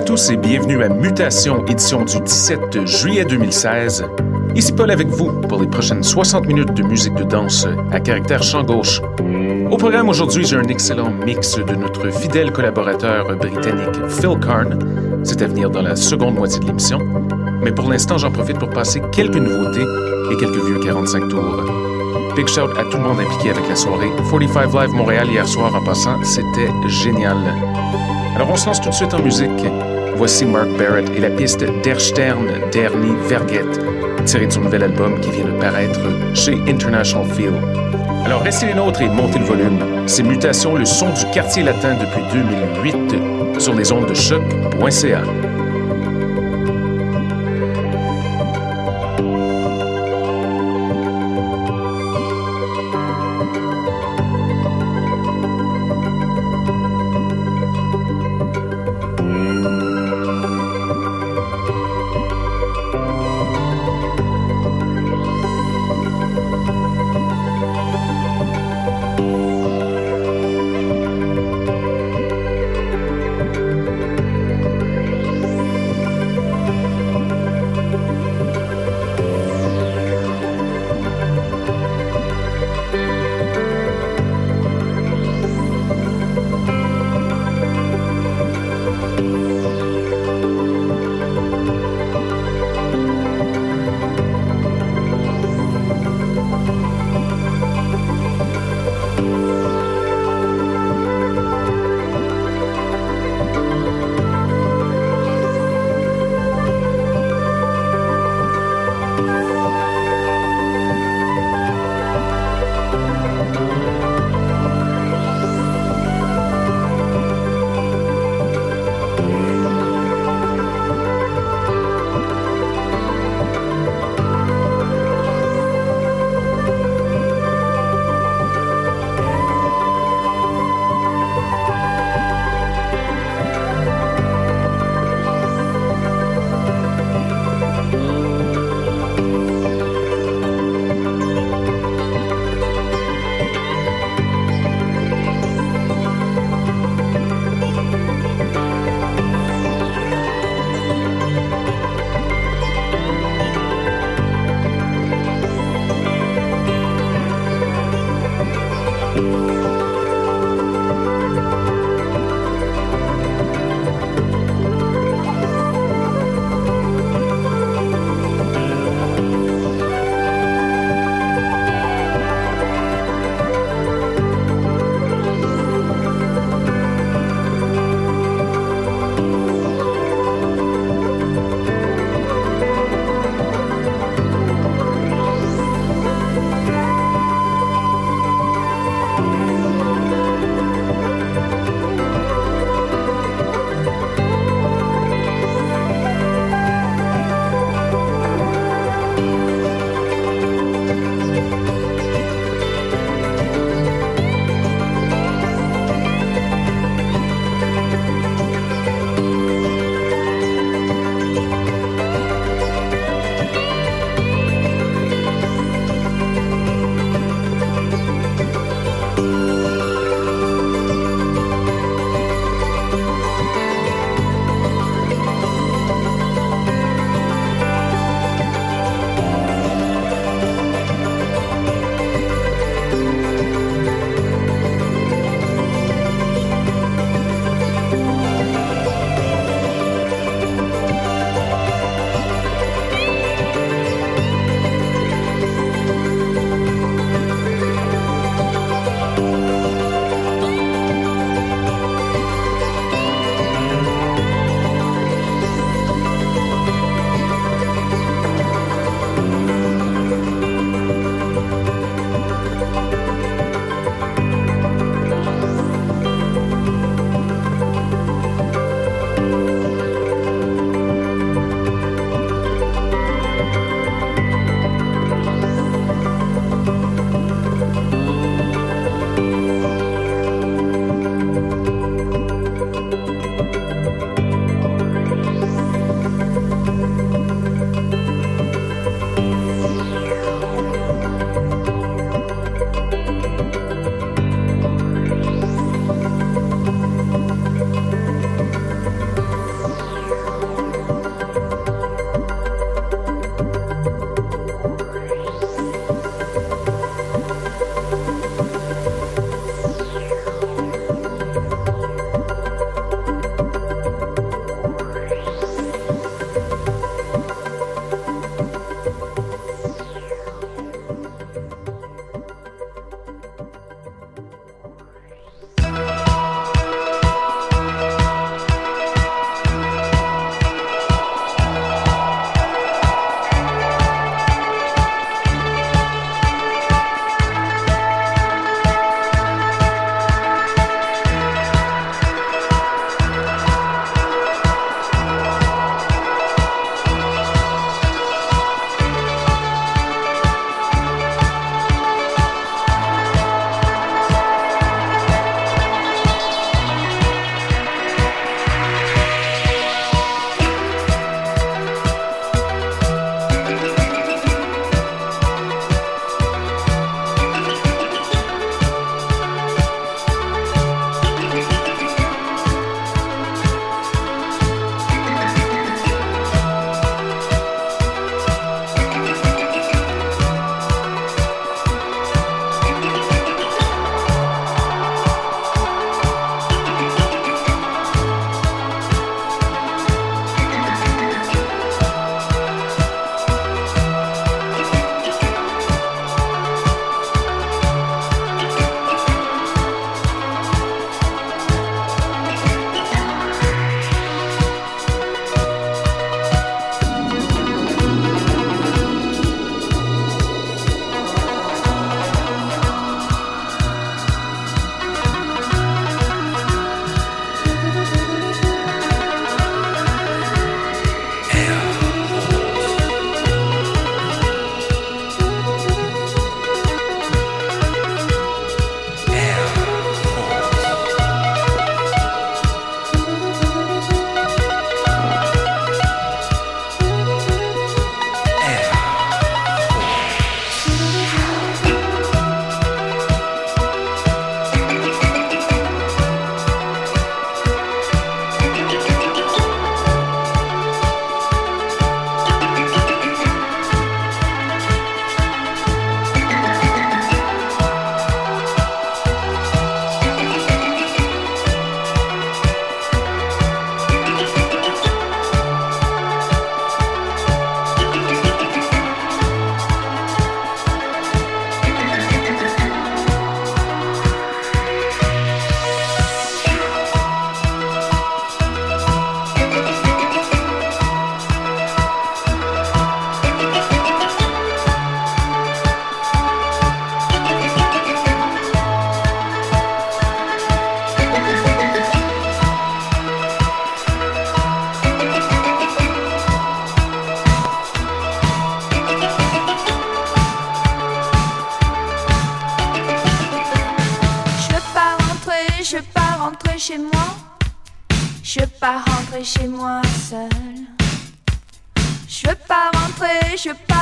à tous et bienvenue à Mutation, édition du 17 juillet 2016. Ici Paul avec vous pour les prochaines 60 minutes de musique de danse à caractère champ gauche. Au programme aujourd'hui, j'ai un excellent mix de notre fidèle collaborateur britannique Phil Karn. C'est à venir dans la seconde moitié de l'émission. Mais pour l'instant, j'en profite pour passer quelques nouveautés et quelques vieux 45 tours. Big shout à tout le monde impliqué avec la soirée. 45 Live Montréal hier soir en passant, c'était génial. Alors on se lance tout de suite en musique. Voici Mark Barrett et la piste Der Stern der Verget, tirée de son nouvel album qui vient de paraître chez International Feel. Alors restez les nôtres et montez le volume. C'est Mutation, le son du quartier latin depuis 2008 sur les ondes de choc.ca.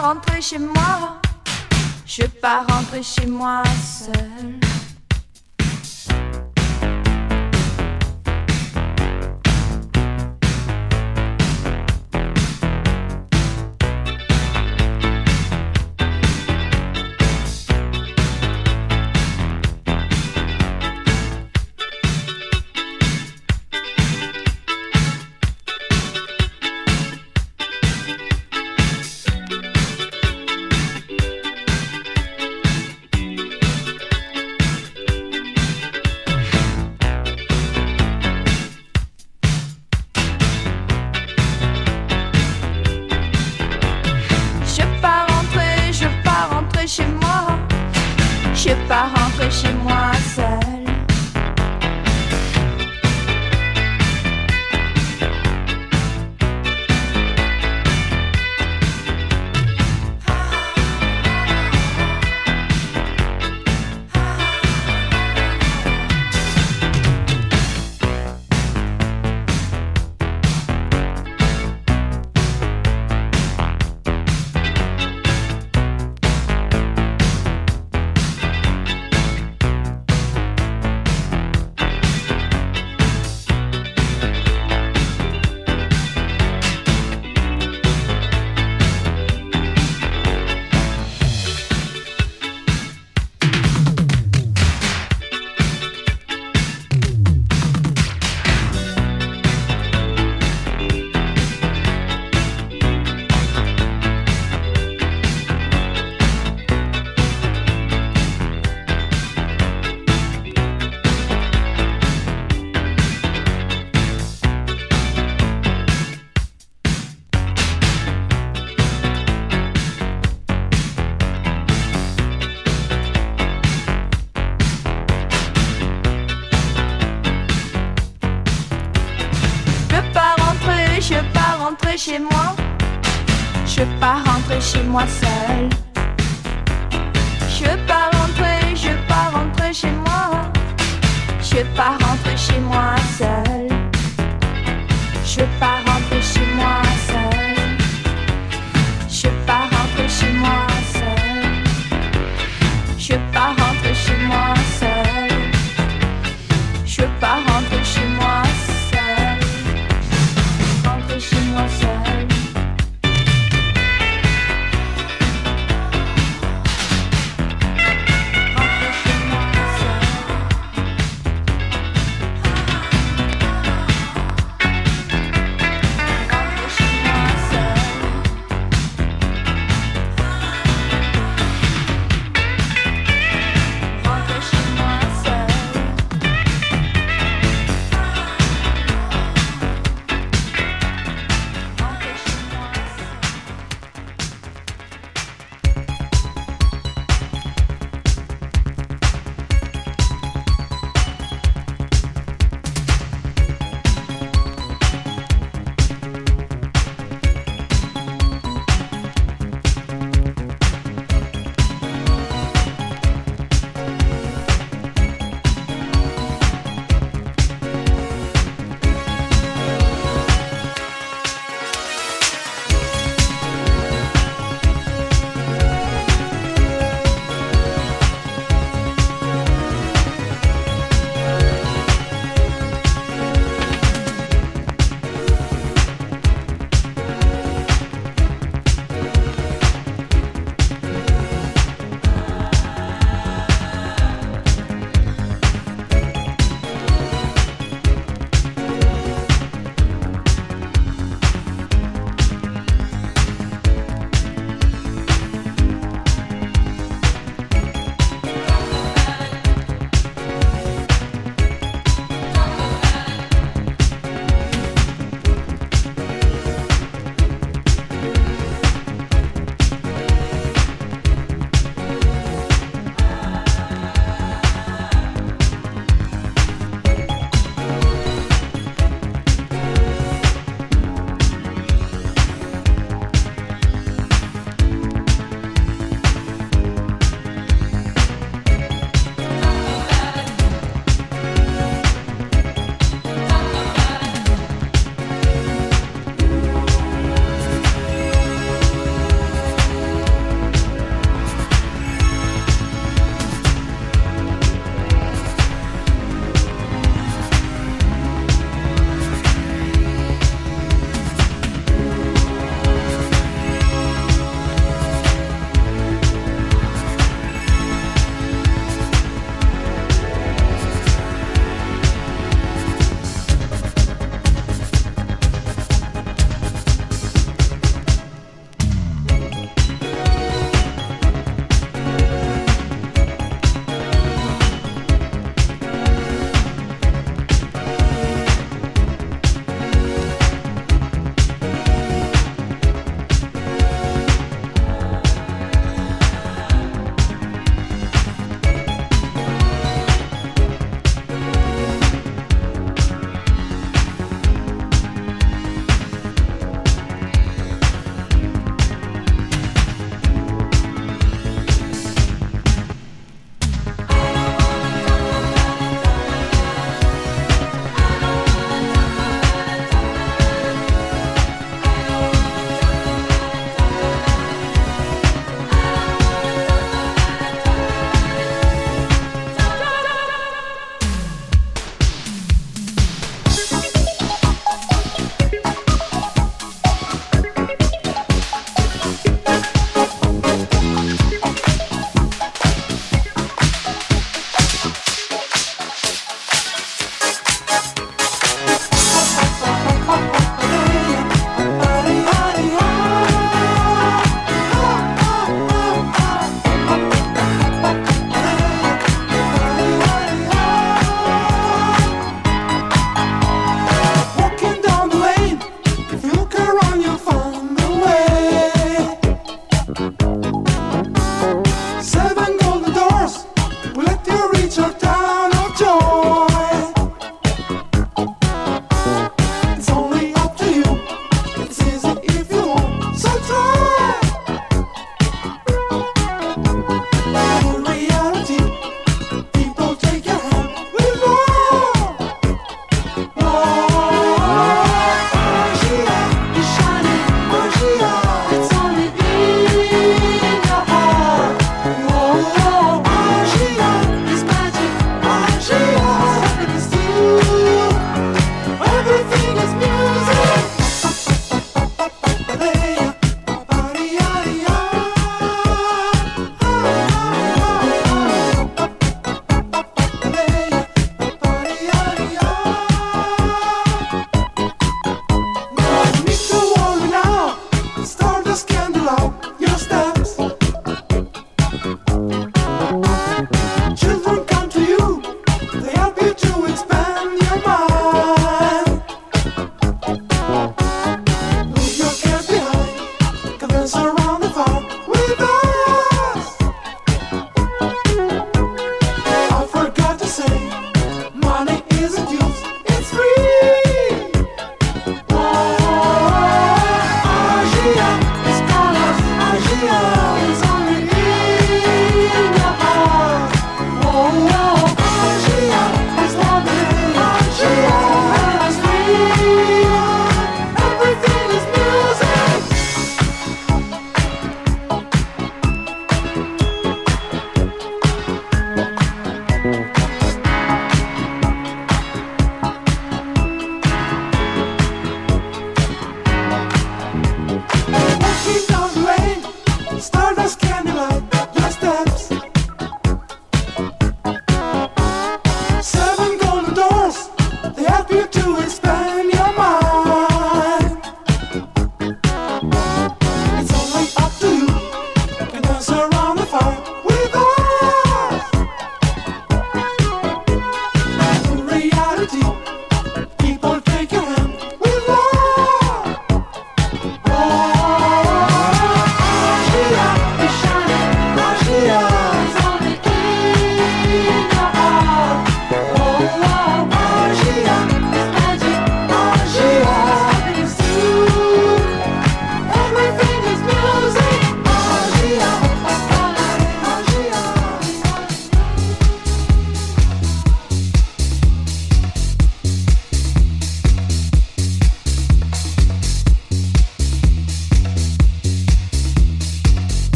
pas rentrer chez moi. Je veux pas rentrer chez moi seule.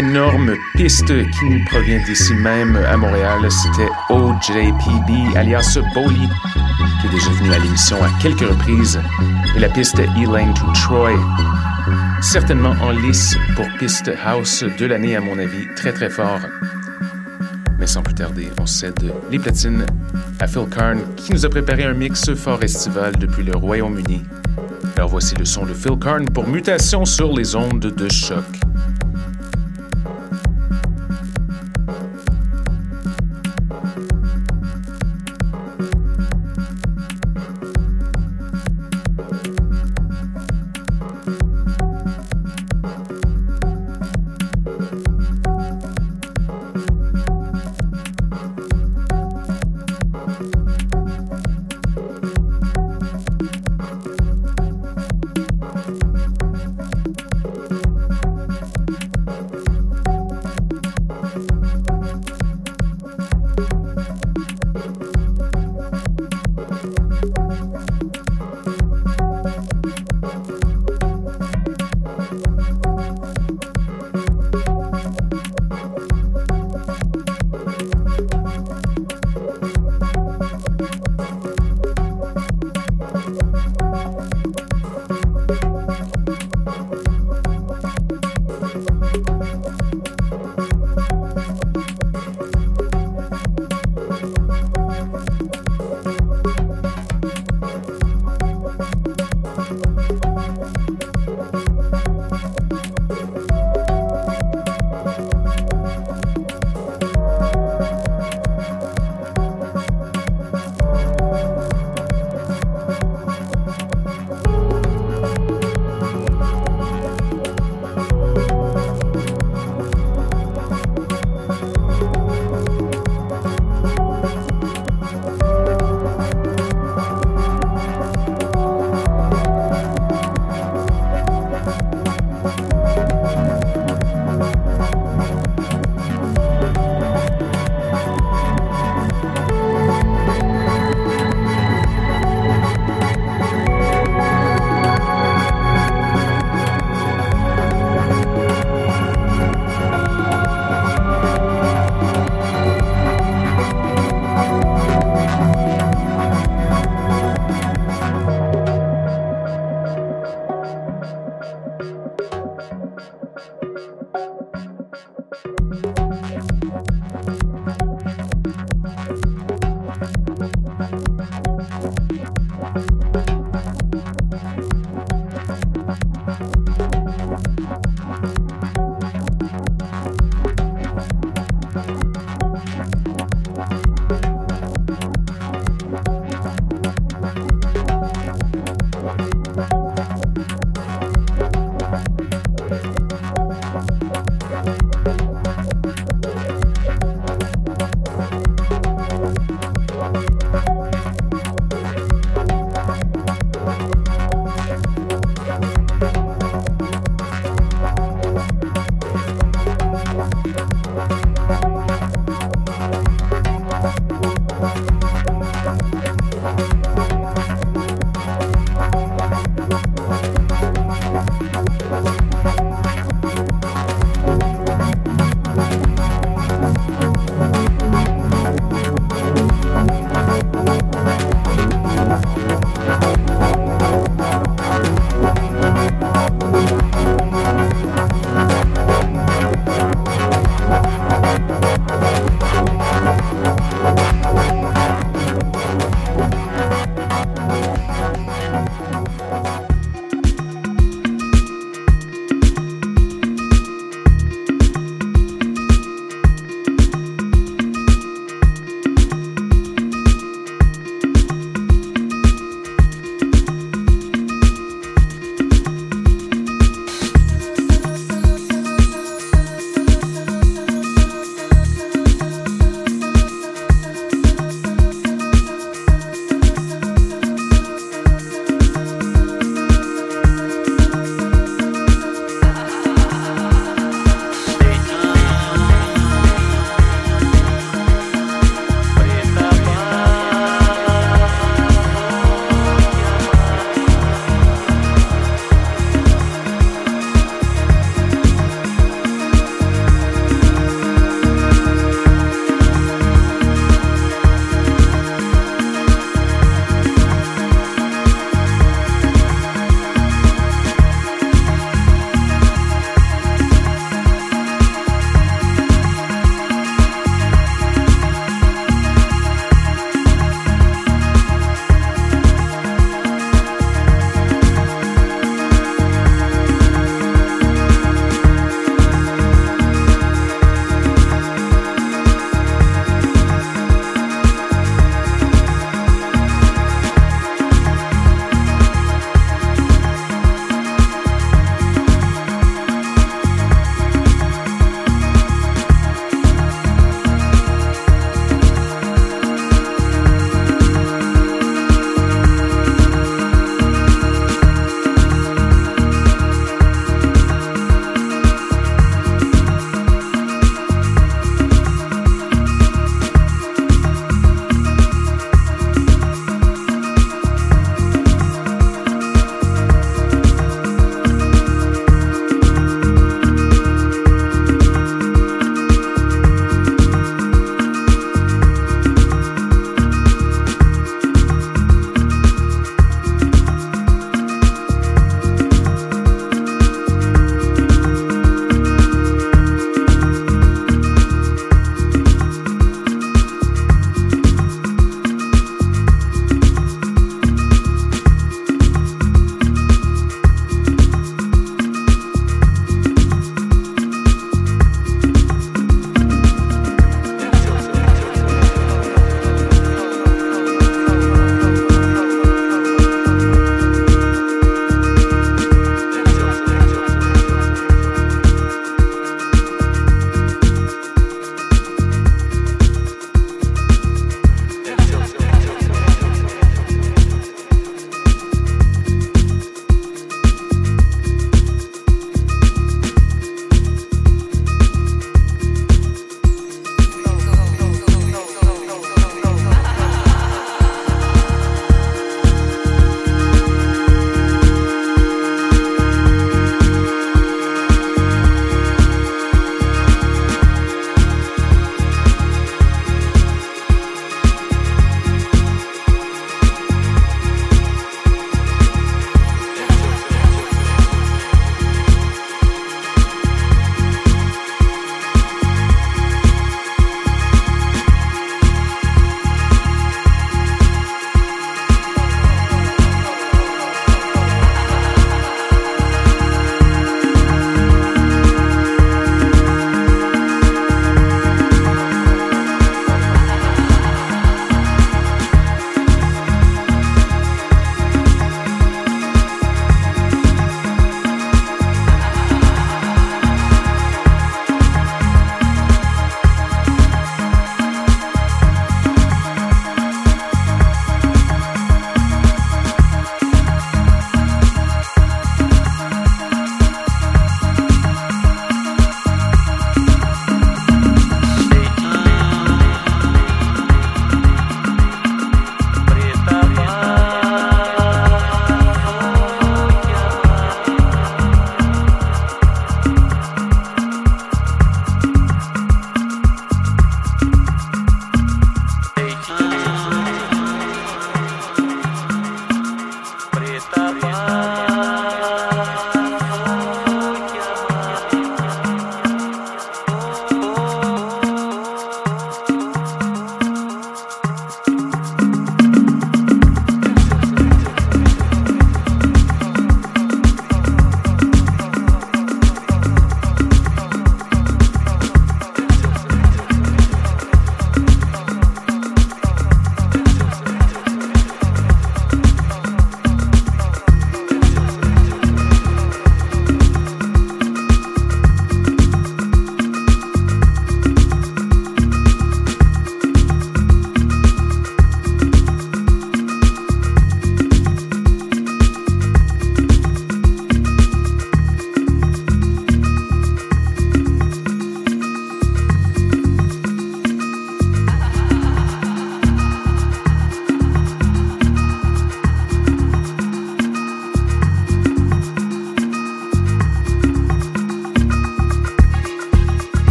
Énorme piste qui nous provient d'ici même à Montréal. C'était OJPB, alias Boli, qui est déjà venu à l'émission à quelques reprises. Et la piste Elaine to Troy. Certainement en lice pour piste house de l'année, à mon avis. Très, très fort. Mais sans plus tarder, on cède les platines à Phil Karn, qui nous a préparé un mix fort estival depuis le Royaume-Uni. Alors voici le son de Phil Karn pour Mutation sur les ondes de choc.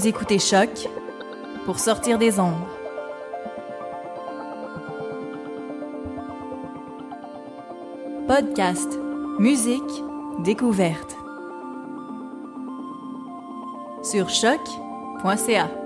Vous écoutez Choc pour sortir des ombres. Podcast, musique, découverte. Sur choc.ca.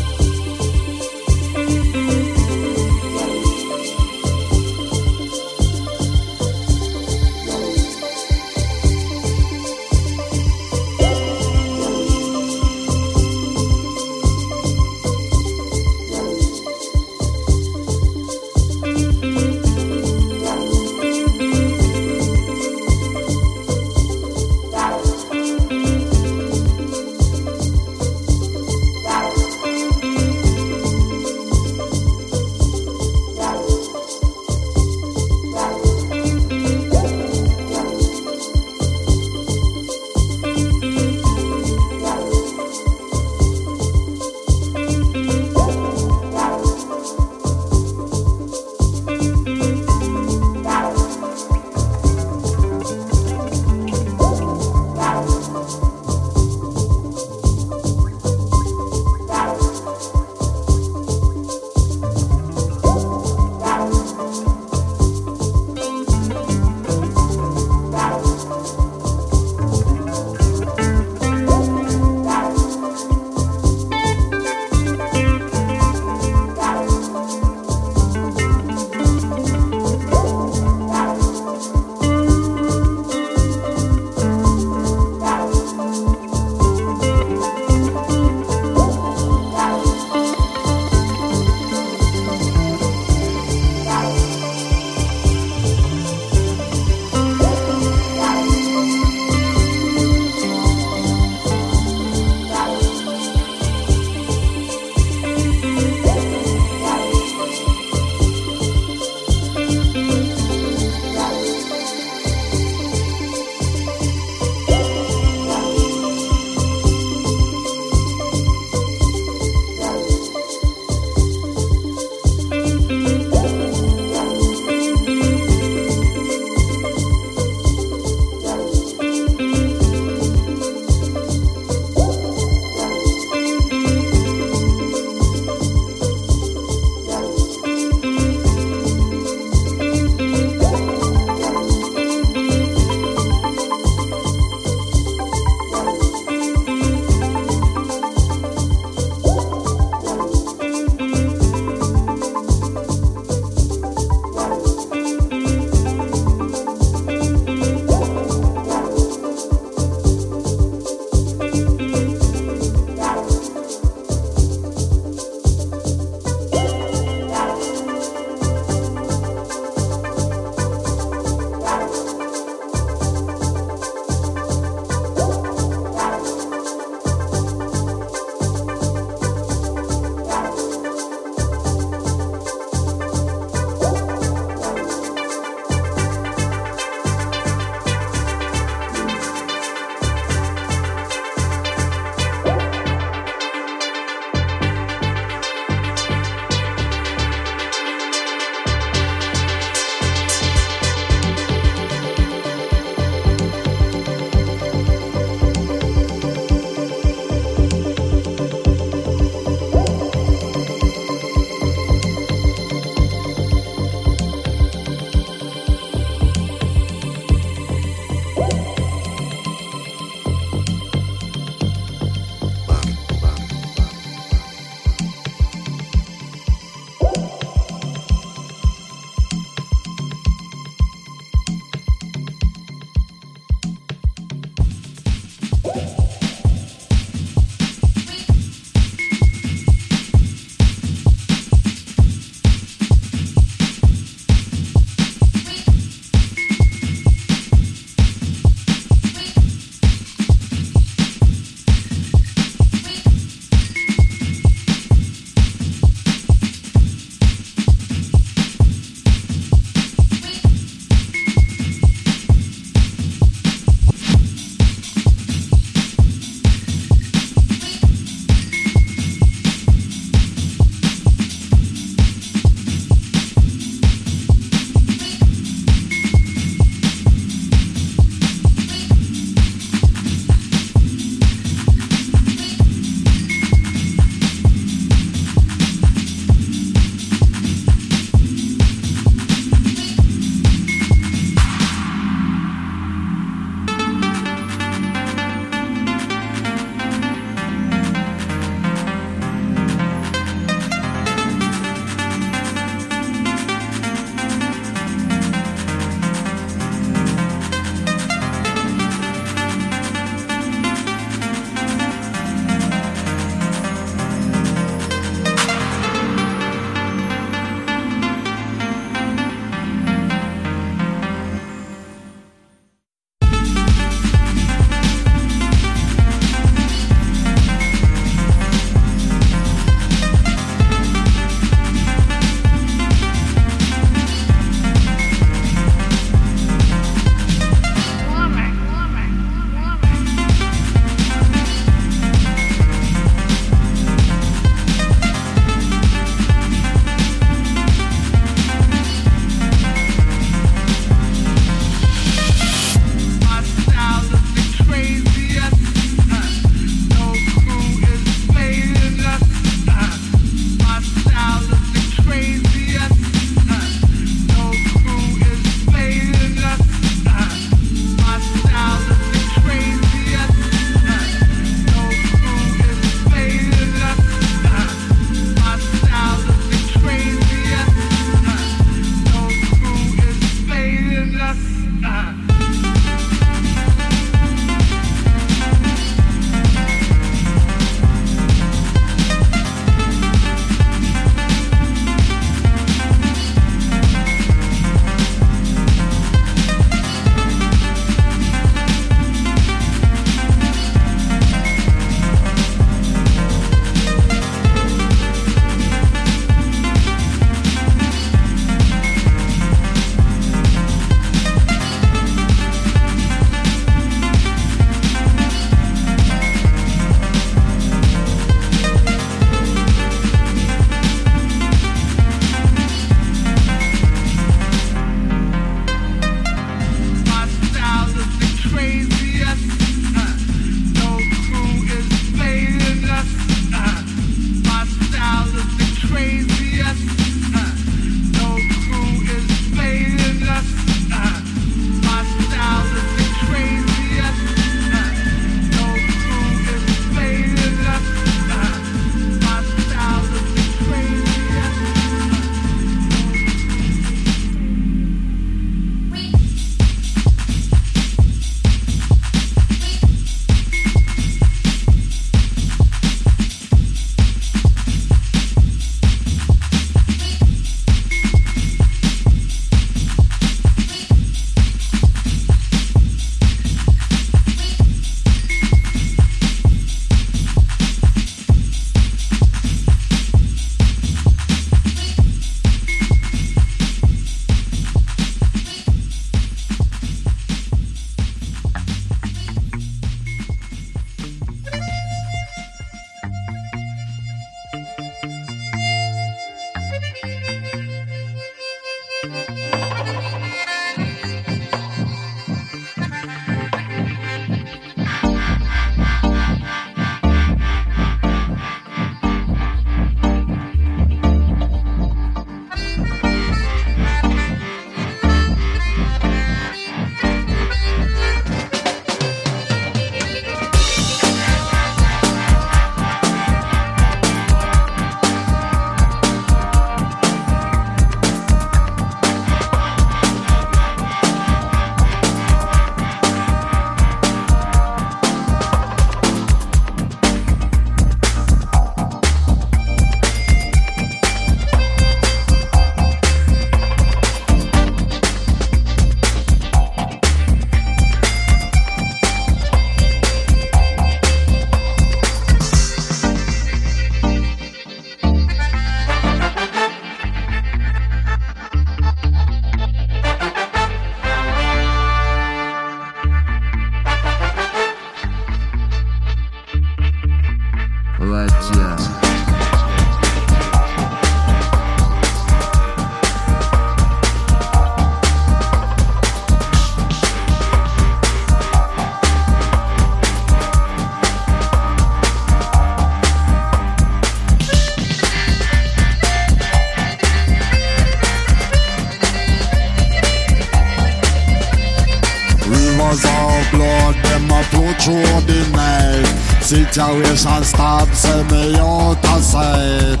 cały szans tam przemyją taset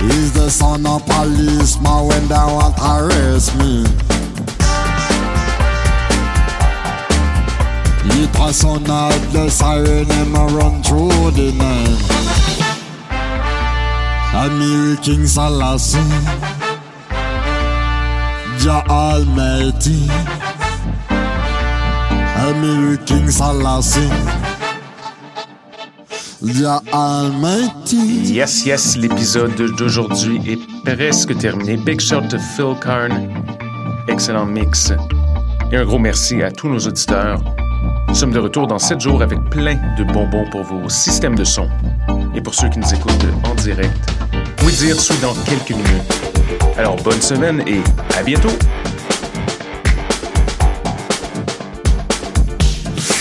He's the son of policeman when they want to arrest me. It was sound of the siren and I run through the night. American Selassie Jah Almighty. Yes, yes, l'épisode d'aujourd'hui est presque terminé. Big shout to Phil Karn. Excellent mix. Et un gros merci à tous nos auditeurs. Nous sommes de retour dans 7 jours avec plein de bonbons pour vos systèmes de son. Et pour ceux qui nous écoutent en direct, oui dire suit dans quelques minutes. Alors bonne semaine et à bientôt!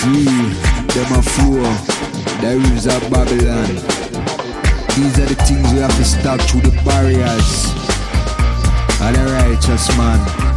Free, them a fool. The rules of Babylon. These are the things we have to stop through the barriers. Of the righteous man.